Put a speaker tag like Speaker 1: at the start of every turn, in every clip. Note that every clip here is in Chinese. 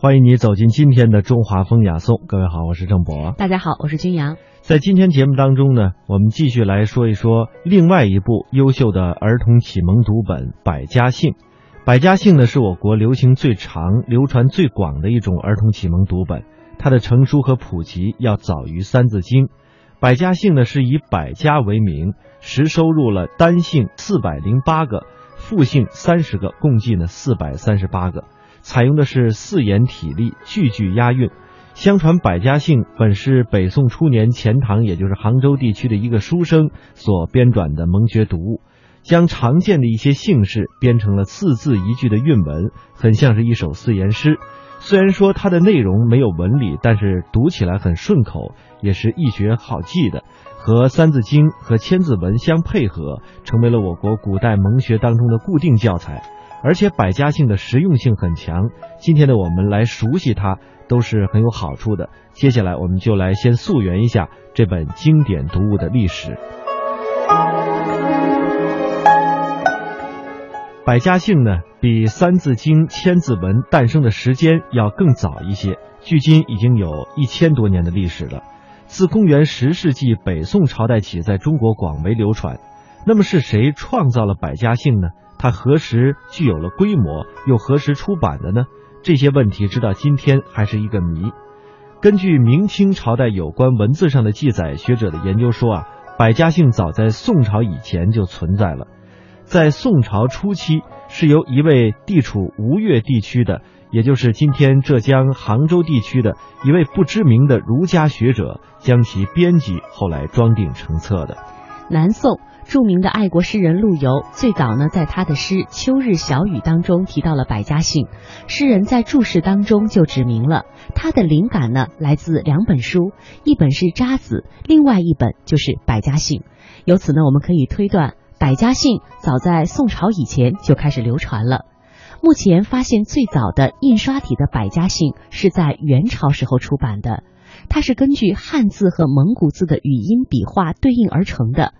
Speaker 1: 欢迎你走进今天的中华风雅颂。各位好，我是郑博。
Speaker 2: 大家好，我是君阳。
Speaker 1: 在今天节目当中呢，我们继续来说一说另外一部优秀的儿童启蒙读本《百家姓》。《百家姓》呢，是我国流行最长、流传最广的一种儿童启蒙读本。它的成书和普及要早于《三字经》。《百家姓》呢，是以百家为名，实收入了单姓四百零八个，复姓三十个，共计呢四百三十八个。采用的是四言体例，句句押韵。相传《百家姓》本是北宋初年钱塘，也就是杭州地区的一个书生所编撰的蒙学读物，将常见的一些姓氏编成了四字一句的韵文，很像是一首四言诗。虽然说它的内容没有文理，但是读起来很顺口，也是易学好记的，和《三字经》和《千字文》相配合，成为了我国古代蒙学当中的固定教材。而且百家姓的实用性很强，今天的我们来熟悉它都是很有好处的。接下来我们就来先溯源一下这本经典读物的历史。百家姓呢，比《三字经》《千字文》诞生的时间要更早一些，距今已经有一千多年的历史了。自公元十世纪北宋朝代起，在中国广为流传。那么是谁创造了百家姓呢？它何时具有了规模，又何时出版的呢？这些问题直到今天还是一个谜。根据明清朝代有关文字上的记载，学者的研究说啊，百家姓早在宋朝以前就存在了。在宋朝初期，是由一位地处吴越地区的，也就是今天浙江杭州地区的一位不知名的儒家学者将其编辑，后来装订成册的。
Speaker 2: 南宋。著名的爱国诗人陆游，最早呢，在他的诗《秋日小雨》当中提到了百家姓。诗人在注释当中就指明了，他的灵感呢来自两本书，一本是《渣子》，另外一本就是《百家姓》。由此呢，我们可以推断，百家姓早在宋朝以前就开始流传了。目前发现最早的印刷体的百家姓是在元朝时候出版的，它是根据汉字和蒙古字的语音笔画对应而成的。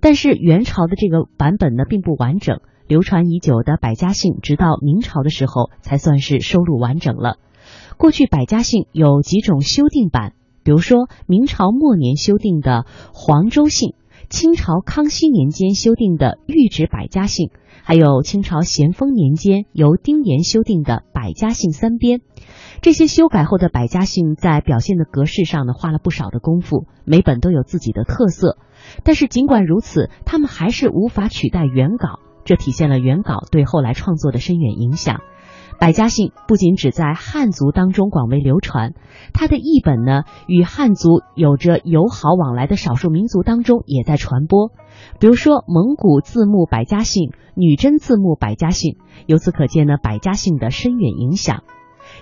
Speaker 2: 但是元朝的这个版本呢并不完整，流传已久的《百家姓》直到明朝的时候才算是收录完整了。过去《百家姓》有几种修订版，比如说明朝末年修订的《黄州姓》，清朝康熙年间修订的《御制百家姓》，还有清朝咸丰年间由丁岩修订的《百家姓三编》。这些修改后的《百家姓》在表现的格式上呢花了不少的功夫，每本都有自己的特色。但是尽管如此，他们还是无法取代原稿，这体现了原稿对后来创作的深远影响。百家姓不仅只在汉族当中广为流传，它的译本呢，与汉族有着友好往来的少数民族当中也在传播。比如说蒙古字幕百家姓、女真字幕百家姓，由此可见呢，百家姓的深远影响。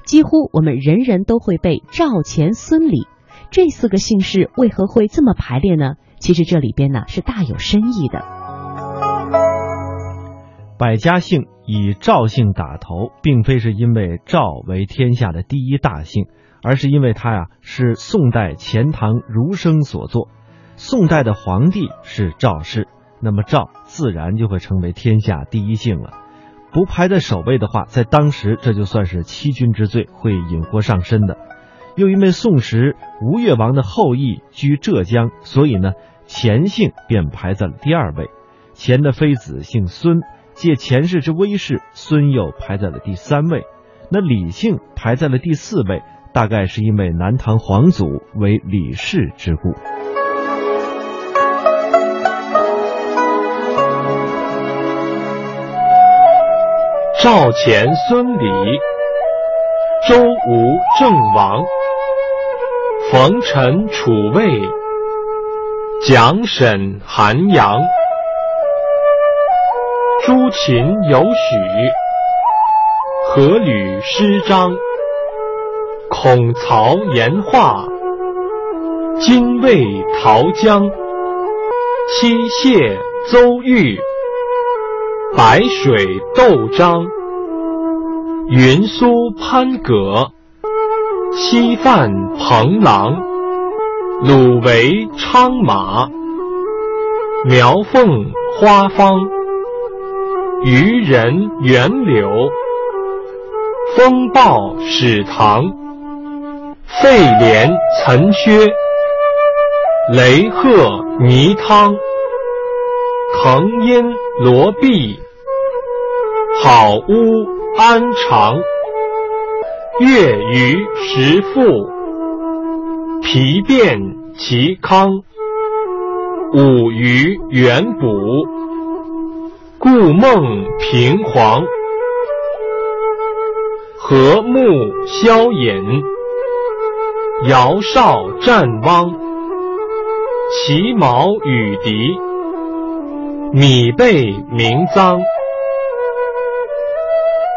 Speaker 2: 几乎我们人人都会背赵、钱、孙、李这四个姓氏，为何会这么排列呢？其实这里边呢是大有深意的。
Speaker 1: 百家姓以赵姓打头，并非是因为赵为天下的第一大姓，而是因为它呀是宋代钱塘儒生所作。宋代的皇帝是赵氏，那么赵自然就会成为天下第一姓了。不排在首位的话，在当时这就算是欺君之罪，会引祸上身的。又因为宋时吴越王的后裔居浙江，所以呢。钱姓便排在了第二位，钱的妃子姓孙，借钱氏之威势，孙又排在了第三位。那李姓排在了第四位，大概是因为南唐皇祖为李氏之故。
Speaker 3: 赵钱孙李，周吴郑王，冯陈楚魏。蒋沈韩杨，朱秦有许，何吕施张，孔曹严华，金魏陶姜，七谢邹豫，白水窦张，云苏潘葛，西范彭郎。鲁为昌马，苗凤花芳，渔人袁柳，风暴始唐，沸连岑薛，雷鹤泥汤，腾阴罗璧，好屋安常。月余时复，皮变其康。五余元补，故梦平黄。和睦萧隐，尧少战汪。其毛与敌，米被名臧。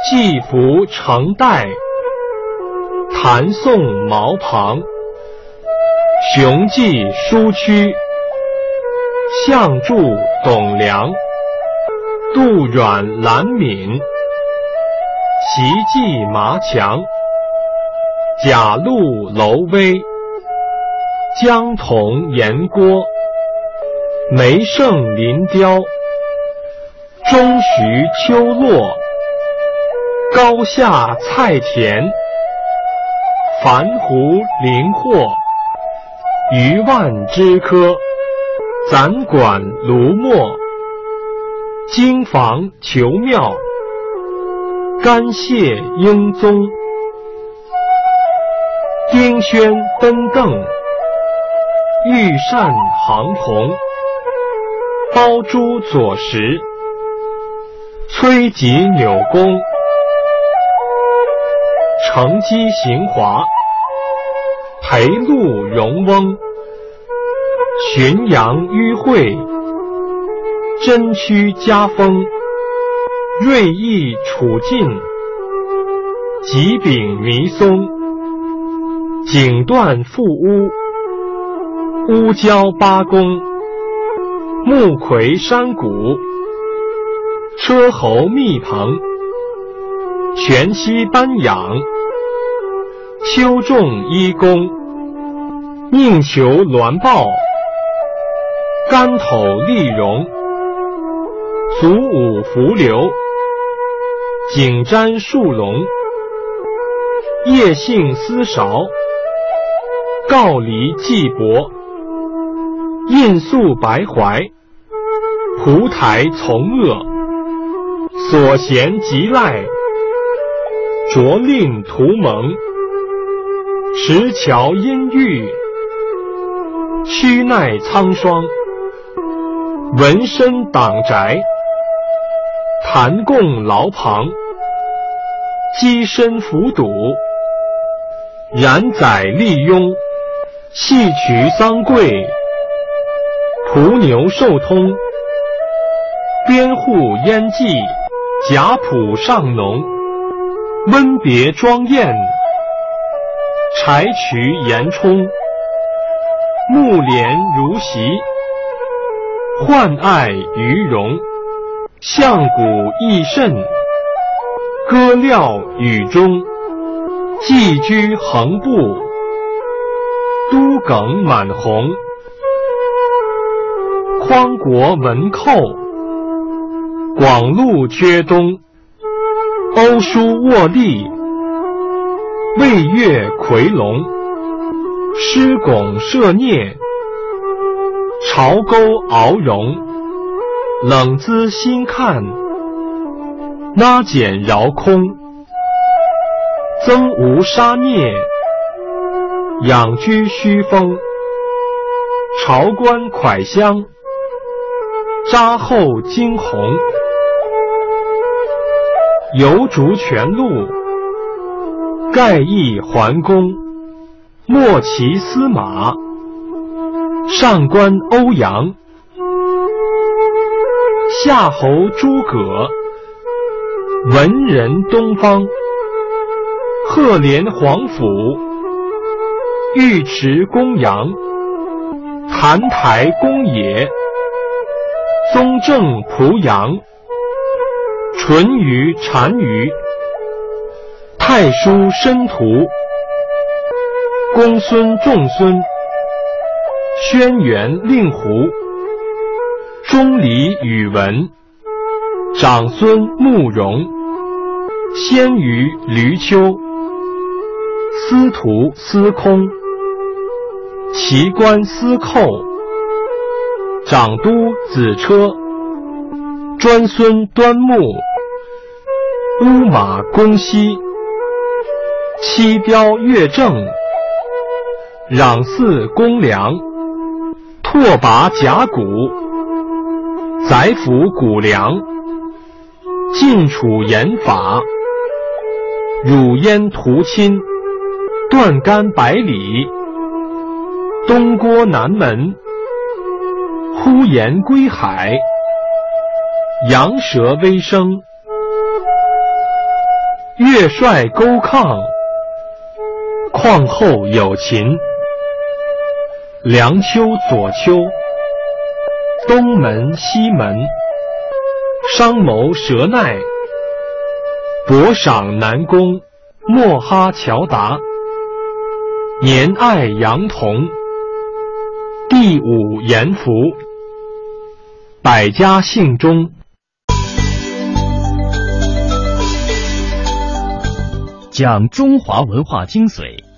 Speaker 3: 季服成代。谭宋毛庞，雄记舒屈；相助董梁，杜阮兰敏，齐记麻强，贾陆楼威，江童严郭，梅胜林雕，钟徐秋落，高下菜田。凡湖林壑，余万枝柯；暂管卢墨，经房求庙，干谢英宗。丁轩登邓，玉扇行铜，包珠左石，崔吉纽弓。乘机行华，裴路荣翁，浔阳迂会，真屈家风，锐意楚晋，吉柄弥松，景断复乌，乌交八公，木魁山谷，车侯密朋，全息班养。秋仲一公，宁求鸾豹；竿头丽荣，足舞伏流；颈瞻树龙，叶性丝韶；告离季伯，印素白怀；蒲台从恶，所贤即赖；着令图蒙。石桥阴郁，屈耐苍霜；纹身党宅，弹供牢旁；鸡身浮堵，然载利庸；戏曲桑桂，蒲牛寿通；边户烟迹，贾浦上浓；温别庄宴。柴渠严冲，木莲如席；宦爱于容，相鼓益肾；歌料雨中，寄居横步；都耿满红，匡国文寇；广路阙东，欧书卧立。魏月夔龙，狮拱射孽；朝钩鳌荣，冷姿心看；拉简饶空，增无杀孽；养居虚风，朝官蒯香；扎后惊鸿，游逐泉路。盖邑桓公，莫骑司马；上官欧阳，夏侯诸葛；文人东方，赫连皇甫；尉迟公羊，澹台公冶；宗正濮阳，淳于单于。太叔申屠，公孙仲孙，轩辕令狐，钟离宇文，长孙慕容，鲜于闾丘，司徒司空，奇观司寇，长都子车，专孙端木，乌马公西，七雕月正，攘祀公良，拓跋甲骨，宰辅谷梁，晋楚严法。汝焉图亲，断干百里；东郭南门，呼延归海。羊舌微声，月帅勾亢。况后有秦，梁丘左丘，东门西门，商谋舌奈。博赏南宫，莫哈乔达，年爱杨童，第五严福，百家姓中，
Speaker 4: 讲中华文化精髓，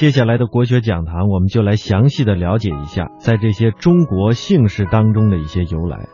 Speaker 1: 接下来的国学讲堂，我们就来详细的了解一下，在这些中国姓氏当中的一些由来。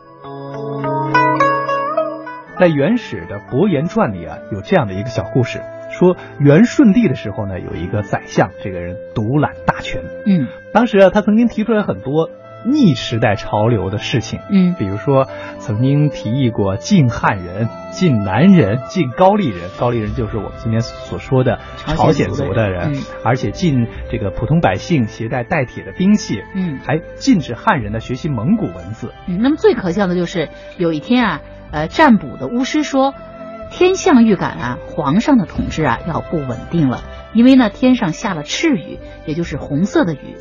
Speaker 5: 在原始的《伯颜传》里啊，有这样的一个小故事。说元顺帝的时候呢，有一个宰相，这个人独揽大权。
Speaker 6: 嗯，
Speaker 5: 当时啊，他曾经提出来很多逆时代潮流的事情。
Speaker 6: 嗯，
Speaker 5: 比如说曾经提议过禁汉人、禁南人、禁高丽人。高丽人就是我们今天所说的朝鲜族的人，而且禁这个普通百姓携带带铁的兵器。
Speaker 6: 嗯，
Speaker 5: 还禁止汉人呢学习蒙古文字。
Speaker 6: 嗯，那么最可笑的就是有一天啊，呃，占卜的巫师说。天象预感啊，皇上的统治啊要不稳定了，因为呢天上下了赤雨，也就是红色的雨，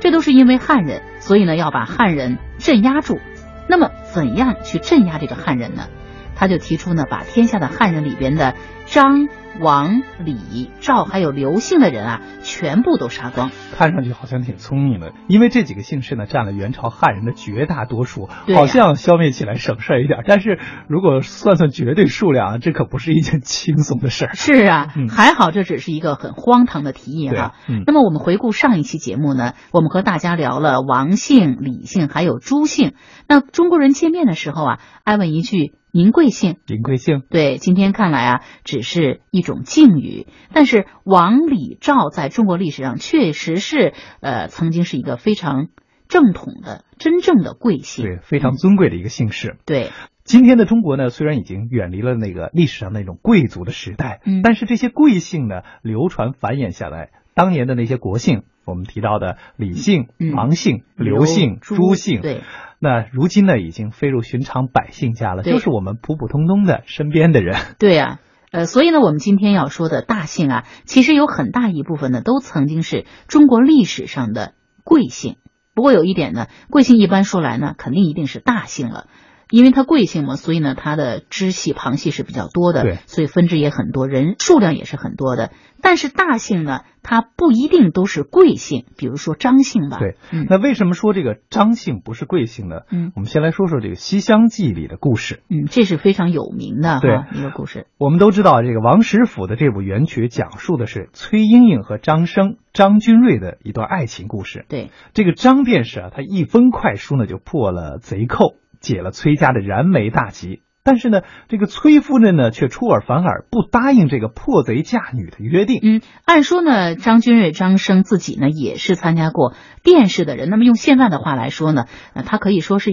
Speaker 6: 这都是因为汉人，所以呢要把汉人镇压住。那么怎样去镇压这个汉人呢？他就提出呢，把天下的汉人里边的张。王、李、赵还有刘姓的人啊，全部都杀光。
Speaker 5: 看上去好像挺聪明的，因为这几个姓氏呢，占了元朝汉人的绝大多数，好像消灭起来省事儿一点。但是如果算算绝对数量，这可不是一件轻松的事儿。
Speaker 6: 是啊，还好这只是一个很荒唐的提议
Speaker 5: 哈。
Speaker 6: 那么我们回顾上一期节目呢，我们和大家聊了王姓、李姓还有朱姓。那中国人见面的时候啊，爱问一句。您贵姓？
Speaker 5: 您贵姓？
Speaker 6: 对，今天看来啊，只是一种敬语。但是王、李、赵在中国历史上确实是，呃，曾经是一个非常正统的、真正的贵姓，
Speaker 5: 对，非常尊贵的一个姓氏。
Speaker 6: 对，
Speaker 5: 今天的中国呢，虽然已经远离了那个历史上那种贵族的时代，
Speaker 6: 嗯，
Speaker 5: 但是这些贵姓呢，流传繁衍下来，当年的那些国姓，我们提到的李姓、王姓、刘姓、朱姓，
Speaker 6: 对。
Speaker 5: 那如今呢，已经飞入寻常百姓家了，就是我们普普通通的身边的人。
Speaker 6: 对呀，呃，所以呢，我们今天要说的大姓啊，其实有很大一部分呢，都曾经是中国历史上的贵姓。不过有一点呢，贵姓一般说来呢，肯定一定是大姓了。因为它贵姓嘛，所以呢，它的支系旁系是比较多的，
Speaker 5: 对，
Speaker 6: 所以分支也很多，人数量也是很多的。但是大姓呢，它不一定都是贵姓，比如说张姓吧。
Speaker 5: 对，那为什么说这个张姓不是贵姓呢？
Speaker 6: 嗯，
Speaker 5: 我们先来说说这个《西厢记》里的故事。
Speaker 6: 嗯，这是非常有名的
Speaker 5: 哈
Speaker 6: 一个故事。
Speaker 5: 我们都知道，这个王实甫的这部元曲讲述的是崔莺莺和张生、张君瑞的一段爱情故事。
Speaker 6: 对，
Speaker 5: 这个张便是啊，他一封快书呢，就破了贼寇。解了崔家的燃眉大急，但是呢，这个崔夫人呢却出尔反尔，不答应这个破贼嫁女的约定。
Speaker 6: 嗯，按说呢，张君瑞、张生自己呢也是参加过殿试的人，那么用现在的话来说呢，他可以说是。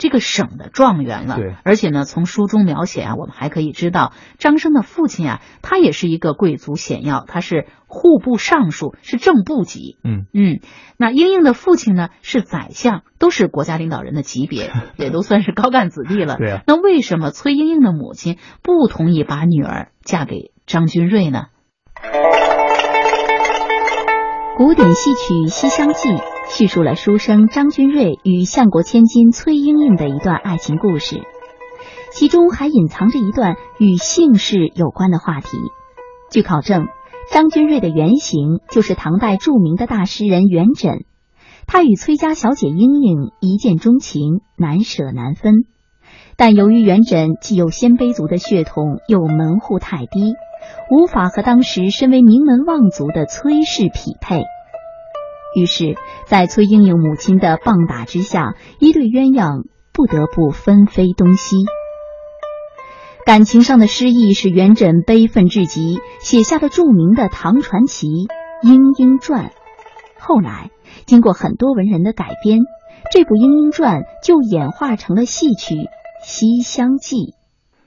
Speaker 6: 这个省的状元了，
Speaker 5: 对，
Speaker 6: 而且呢，从书中描写啊，我们还可以知道，张生的父亲啊，他也是一个贵族显要，他是户部尚书，是正部级。
Speaker 5: 嗯
Speaker 6: 嗯，那英英的父亲呢是宰相，都是国家领导人的级别，也都算是高干子弟了。
Speaker 5: 对啊，
Speaker 6: 那为什么崔英英的母亲不同意把女儿嫁给张君瑞呢？
Speaker 7: 古典戏曲《西厢记》叙述了书生张君瑞与相国千金崔莺莺的一段爱情故事，其中还隐藏着一段与姓氏有关的话题。据考证，张君瑞的原型就是唐代著名的大诗人元稹，他与崔家小姐莺莺一见钟情，难舍难分。但由于元稹既有鲜卑族的血统，又门户太低，无法和当时身为名门望族的崔氏匹配。于是，在崔莺莺母亲的棒打之下，一对鸳鸯不得不分飞东西。感情上的失意使元稹悲愤至极，写下了著名的唐传奇《莺莺传》。后来，经过很多文人的改编，这部《莺莺传》就演化成了戏曲《西厢记》。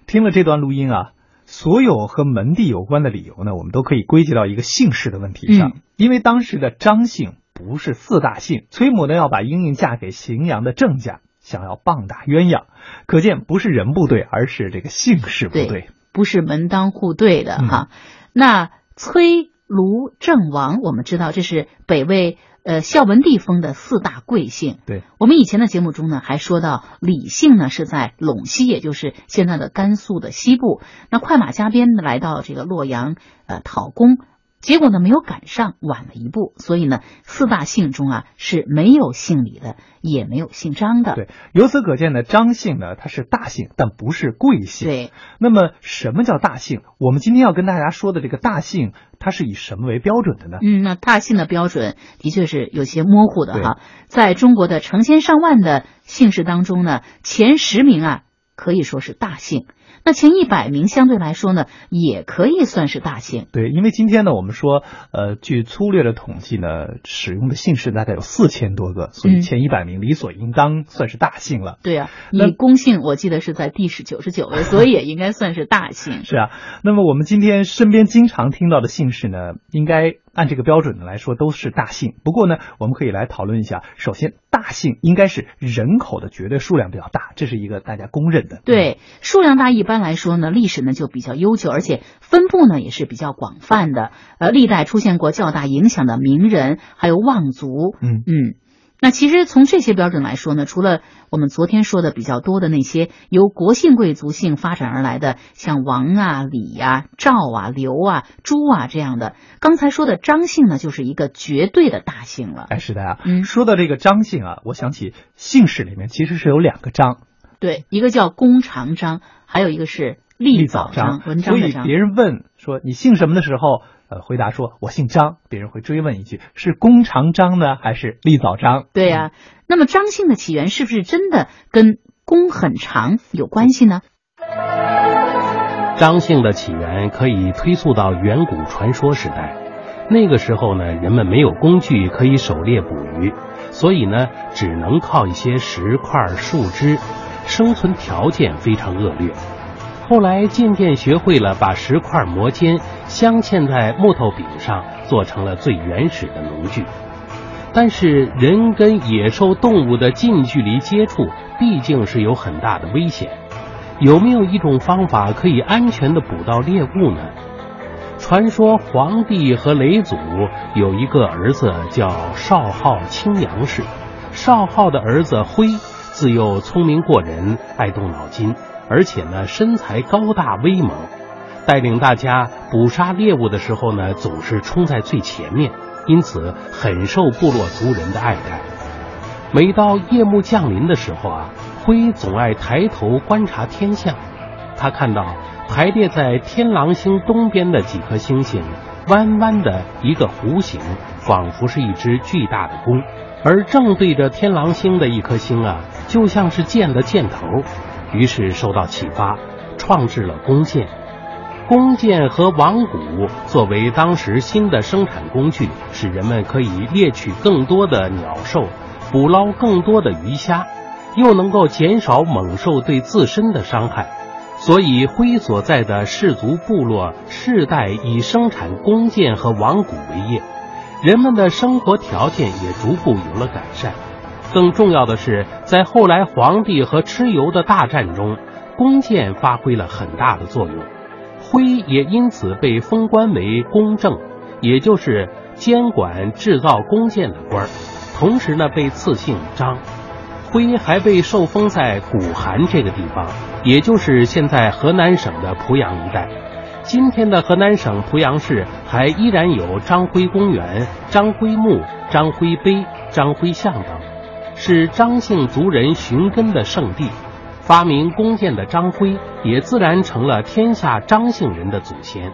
Speaker 5: 听了这段录音啊，所有和门第有关的理由呢，我们都可以归结到一个姓氏的问题上。因为当时的张姓不是四大姓，崔母呢要把莺莺嫁给荥阳的郑家。想要棒打鸳鸯，可见不是人不对，而是这个姓氏不对，
Speaker 6: 不是门当户对的哈。那崔、卢、郑、王，我们知道这是北魏呃孝文帝封的四大贵姓。
Speaker 5: 对，
Speaker 6: 我们以前的节目中呢，还说到李姓呢是在陇西，也就是现在的甘肃的西部。那快马加鞭的来到这个洛阳呃讨公。结果呢，没有赶上，晚了一步，所以呢，四大姓中啊是没有姓李的，也没有姓张的。
Speaker 5: 对，由此可见呢，张姓呢它是大姓，但不是贵姓。
Speaker 6: 对，
Speaker 5: 那么什么叫大姓？我们今天要跟大家说的这个大姓，它是以什么为标准的呢？
Speaker 6: 嗯，那大姓的标准的确是有些模糊的哈。在中国的成千上万的姓氏当中呢，前十名啊可以说是大姓。那前一百名相对来说呢，也可以算是大姓。
Speaker 5: 对，因为今天呢，我们说，呃，据粗略的统计呢，使用的姓氏大概有四千多个，所以前一百名理所应当算是大姓了。
Speaker 6: 对啊，以公姓我记得是在第十九十九位，所以也应该算是大姓。
Speaker 5: 是啊，那么我们今天身边经常听到的姓氏呢，应该。按这个标准的来说，都是大姓。不过呢，我们可以来讨论一下。首先，大姓应该是人口的绝对数量比较大，这是一个大家公认的。
Speaker 6: 对，数量大一般来说呢，历史呢就比较悠久，而且分布呢也是比较广泛的。呃，历代出现过较大影响的名人，还有望族。
Speaker 5: 嗯
Speaker 6: 嗯。那其实从这些标准来说呢，除了我们昨天说的比较多的那些由国姓贵族姓发展而来的，像王啊、李呀、赵啊、刘啊、朱啊这样的，刚才说的张姓呢，就是一个绝对的大姓了。
Speaker 5: 哎，是的啊。嗯，说到这个张姓啊，我想起姓氏里面其实是有两个张，
Speaker 6: 对，一个叫弓长张，还有一个是立早
Speaker 5: 张。
Speaker 6: 文章。
Speaker 5: 所以别人问说你姓什么的时候。呃，回答说：“我姓张。”别人会追问一句：“是弓长张呢，还是立早张？”
Speaker 6: 对呀。那么张姓的起源是不是真的跟弓很长有关系呢？
Speaker 8: 张姓的起源可以推溯到远古传说时代。那个时候呢，人们没有工具可以狩猎捕鱼，所以呢，只能靠一些石块、树枝，生存条件非常恶劣。后来渐渐学会了把石块磨尖，镶嵌在木头柄上，做成了最原始的农具。但是人跟野兽动物的近距离接触，毕竟是有很大的危险。有没有一种方法可以安全的捕到猎物呢？传说黄帝和雷祖有一个儿子叫少昊青阳氏，少昊的儿子辉自幼聪明过人，爱动脑筋。而且呢，身材高大威猛，带领大家捕杀猎物的时候呢，总是冲在最前面，因此很受部落族人的爱戴。每到夜幕降临的时候啊，辉总爱抬头观察天象。他看到排列在天狼星东边的几颗星星，弯弯的一个弧形，仿佛是一只巨大的弓；而正对着天狼星的一颗星啊，就像是箭的箭头。于是受到启发，创制了弓箭。弓箭和网骨作为当时新的生产工具，使人们可以猎取更多的鸟兽，捕捞更多的鱼虾，又能够减少猛兽对自身的伤害。所以，辉所在的氏族部落世代以生产弓箭和网骨为业，人们的生活条件也逐步有了改善。更重要的是，在后来皇帝和蚩尤的大战中，弓箭发挥了很大的作用。徽也因此被封官为弓正，也就是监管制造弓箭的官儿。同时呢被赐姓张。徽还被受封在古韩这个地方，也就是现在河南省的濮阳一带。今天的河南省濮阳市还依然有张辉公园、张辉墓、张辉碑、张辉像等，是张姓族人寻根的圣地。发明弓箭的张辉，也自然成了天下张姓人的祖先。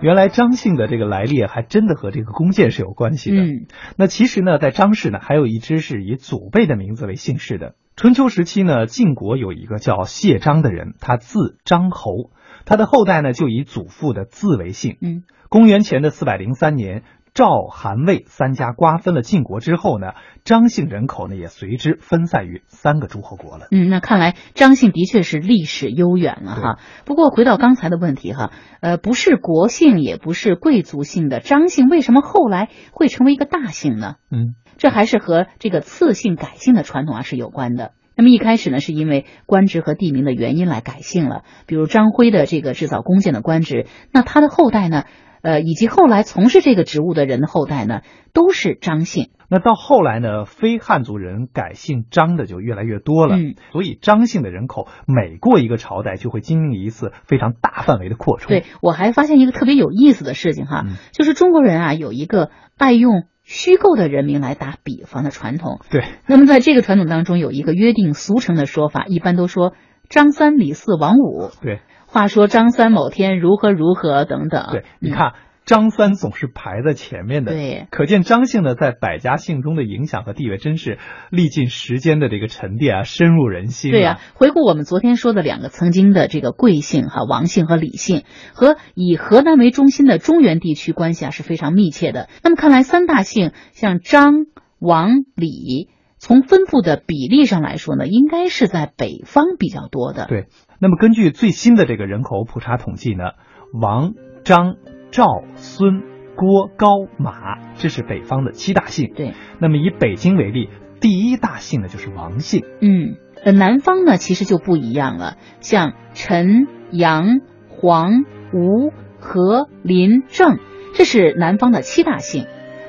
Speaker 5: 原来张姓的这个来历还真的和这个弓箭是有关系的。
Speaker 6: 嗯，
Speaker 5: 那其实呢，在张氏呢，还有一支是以祖辈的名字为姓氏的。春秋时期呢，晋国有一个叫谢张的人，他字张侯，他的后代呢就以祖父的字为姓。
Speaker 6: 嗯，
Speaker 5: 公元前的四百零三年。赵、韩、魏三家瓜分了晋国之后呢，张姓人口呢也随之分散于三个诸侯国了。
Speaker 6: 嗯，那看来张姓的确是历史悠远了哈。不过回到刚才的问题哈，呃，不是国姓也不是贵族姓的张姓，为什么后来会成为一个大姓呢？
Speaker 5: 嗯，
Speaker 6: 这还是和这个赐姓改姓的传统啊是有关的。那么一开始呢，是因为官职和地名的原因来改姓了，比如张辉的这个制造弓箭的官职，那他的后代呢？呃，以及后来从事这个职务的人的后代呢，都是张姓。
Speaker 5: 那到后来呢，非汉族人改姓张的就越来越多了。
Speaker 6: 嗯，
Speaker 5: 所以张姓的人口每过一个朝代就会经历一次非常大范围的扩充。
Speaker 6: 对我还发现一个特别有意思的事情哈，就是中国人啊有一个爱用虚构的人名来打比方的传统。
Speaker 5: 对，
Speaker 6: 那么在这个传统当中有一个约定俗成的说法，一般都说张三李四王五。
Speaker 5: 对。
Speaker 6: 话说张三某天如何如何等等，
Speaker 5: 对，你看张三总是排在前面的，
Speaker 6: 对，
Speaker 5: 可见张姓呢在百家姓中的影响和地位真是历尽时间的这个沉淀啊，深入人心。
Speaker 6: 对呀，回顾我们昨天说的两个曾经的这个贵姓哈，王姓和李姓，和以河南为中心的中原地区关系啊是非常密切的。那么看来三大姓像张、王、李。从分布的比例上来说呢，应该是在北方比较多的。
Speaker 5: 对，那么根据最新的这个人口普查统计呢，王、张、赵、孙、郭、高、马，这是北方的七大姓。
Speaker 6: 对，
Speaker 5: 那么以北京为例，第一大姓呢就是王姓。
Speaker 6: 嗯，呃，南方呢其实就不一样了，像陈、杨、黄、吴、何、林、郑，这是南方的七大姓。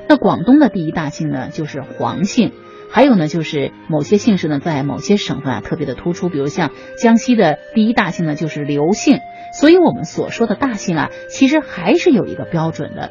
Speaker 6: 那广东的第一大姓呢就是黄姓。还有呢，就是某些姓氏呢，在某些省份啊特别的突出，比如像江西的第一大姓呢就是刘姓，所以我们所说的大姓啊，其实还是有一个标准的。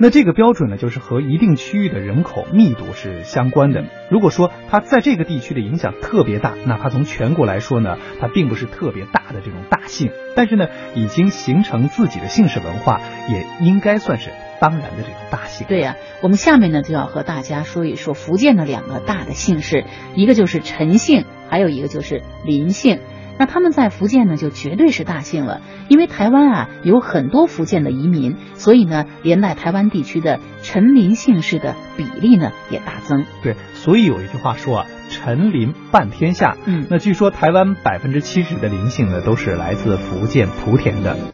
Speaker 5: 那这个标准呢，就是和一定区域的人口密度是相关的。如果说它在这个地区的影响特别大，哪怕从全国来说呢，它并不是特别大的这种大姓，但是呢，已经形成自己的姓氏文化，也应该算是。当然的这种大姓，
Speaker 6: 对呀，我们下面呢就要和大家说一说福建的两个大的姓氏，一个就是陈姓，还有一个就是林姓。那他们在福建呢就绝对是大姓了，因为台湾啊有很多福建的移民，所以呢连带台湾地区的陈林姓氏的比例呢也大增。
Speaker 5: 对，所以有一句话说啊，陈林半天下。
Speaker 6: 嗯，
Speaker 5: 那据说台湾百分之七十的林姓呢都是来自福建莆田的。